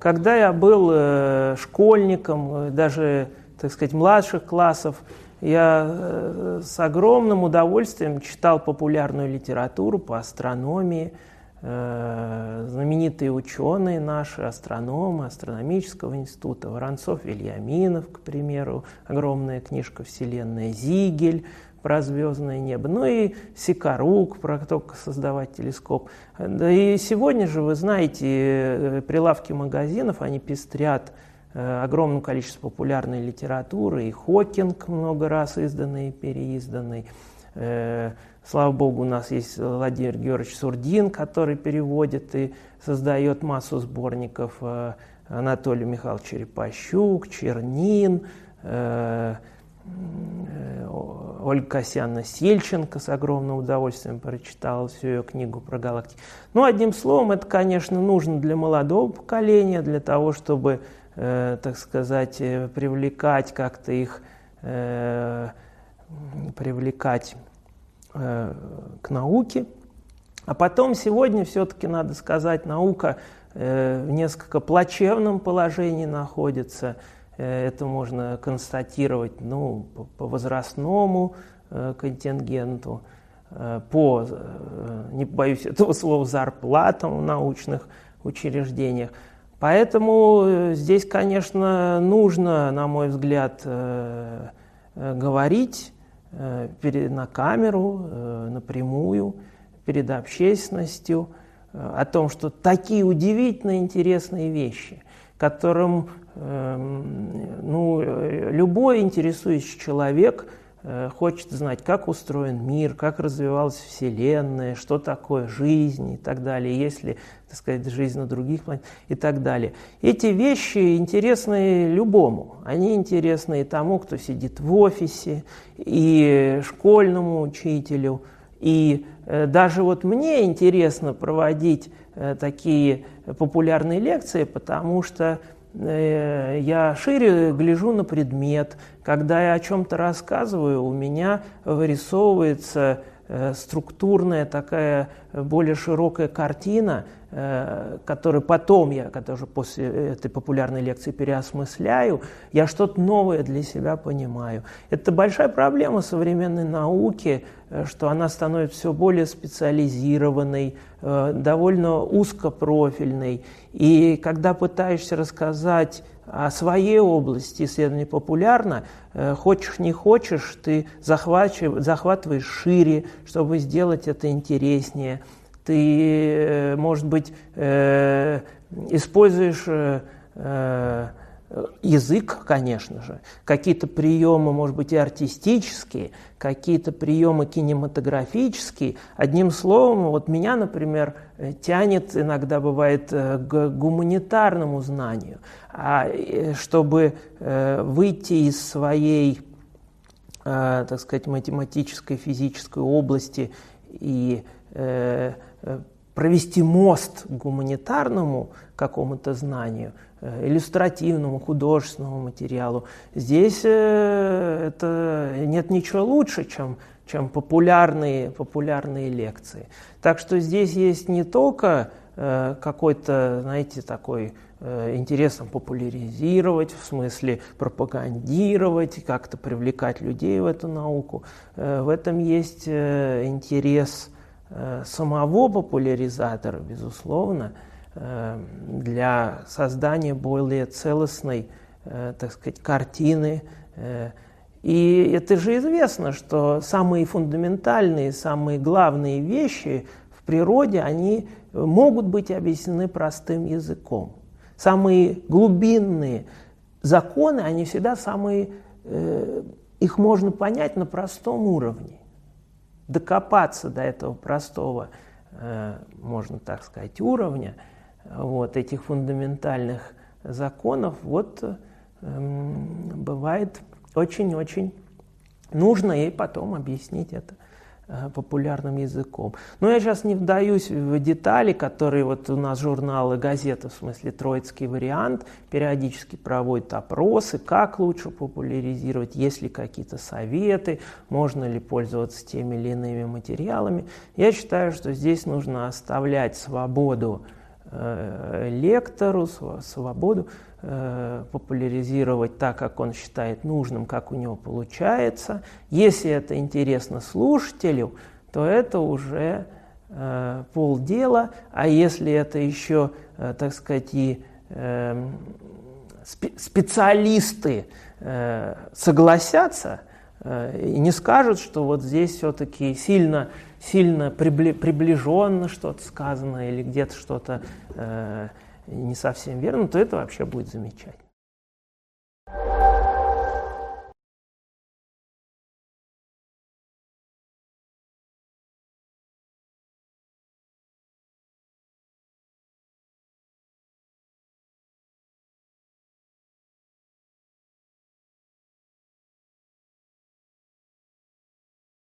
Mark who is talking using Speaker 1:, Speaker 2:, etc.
Speaker 1: Когда я был э, школьником, э, даже, так сказать, младших классов, я э, с огромным удовольствием читал популярную литературу по астрономии. Знаменитые ученые наши, астрономы астрономического института, Воронцов Вильяминов, к примеру, огромная книжка «Вселенная», Зигель, про звездное небо, ну и Сикарук, про то, как создавать телескоп. Да и сегодня же, вы знаете, э, прилавки магазинов, они пестрят э, огромным количеством популярной литературы, и Хокинг много раз изданный и переизданный. Э, слава богу, у нас есть Владимир Георгиевич Сурдин, который переводит и создает массу сборников. Анатолий Михайлович Черепащук, Чернин, Ольга Касьяна Сельченко с огромным удовольствием прочитала всю ее книгу про галактики. Ну, одним словом, это, конечно, нужно для молодого поколения, для того, чтобы, э, так сказать, э, привлекать как-то их, э, привлекать э, к науке. А потом сегодня все-таки, надо сказать, наука э, в несколько плачевном положении находится – это можно констатировать ну, по, по возрастному э, контингенту, э, по, не боюсь этого слова, зарплатам в научных учреждениях. Поэтому здесь, конечно, нужно, на мой взгляд, говорить на камеру, напрямую, перед общественностью о том, что такие удивительно интересные вещи, которым Эм, ну, любой интересующий человек э, хочет знать, как устроен мир, как развивалась Вселенная, что такое жизнь и так далее, есть ли, так сказать, жизнь на других планетах и так далее. Эти вещи интересны любому. Они интересны и тому, кто сидит в офисе, и школьному учителю, и э, даже вот мне интересно проводить э, такие популярные лекции, потому что Э, я шире гляжу на предмет. Когда я о чем-то рассказываю, у меня вырисовывается структурная такая более широкая картина, э, которую потом я, когда уже после этой популярной лекции переосмысляю, я что-то новое для себя понимаю. Это большая проблема современной науки, что она становится все более специализированной, довольно узкопрофильной. И когда пытаешься рассказать о своей области исследования популярно, э, хочешь не хочешь, ты захватываешь шире, чтобы сделать это интереснее. Ты, э, может быть, э, используешь язык, конечно же, какие-то приемы, может быть, и артистические, какие-то приемы кинематографические. Одним словом, вот меня, например, тянет иногда бывает к гуманитарному знанию. А э, чтобы э, выйти из своей, э, так сказать, математической, физической области и провести мост гуманитарному какому-то знанию, иллюстративному, художественному материалу. Здесь это нет ничего лучше, чем, чем популярные, популярные лекции. Так что здесь есть не только какой-то, знаете, такой Э, интересом популяризировать, в смысле пропагандировать, как-то привлекать людей в эту науку. Э, в этом есть э, интерес самого популяризатора, безусловно, для создания более целостной, так сказать, картины. И это же известно, что самые фундаментальные, самые главные вещи в природе, они могут быть объяснены простым языком самые глубинные законы, они всегда самые, э, их можно понять на простом уровне. Докопаться до этого простого, э, можно так сказать, уровня, вот, этих фундаментальных законов, вот э, бывает очень-очень нужно и потом объяснить это. Э, популярным языком. Но я сейчас не вдаюсь в детали, которые вот у нас журналы, газеты, в смысле троицкий вариант, периодически проводят опросы, как лучше популяризировать, есть ли какие-то советы, можно ли пользоваться теми или иными материалами. Я считаю, что здесь нужно оставлять свободу лектору свободу э, популяризировать так, как он считает нужным, как у него получается. Если это интересно слушателю, то это уже э, полдела, а если это еще, э, так сказать, и э, специалисты э, согласятся э, и не скажут, что вот здесь все-таки сильно, сильно прибли, приближенно что-то сказано или где-то что-то э, не совсем верно, то это вообще будет замечательно.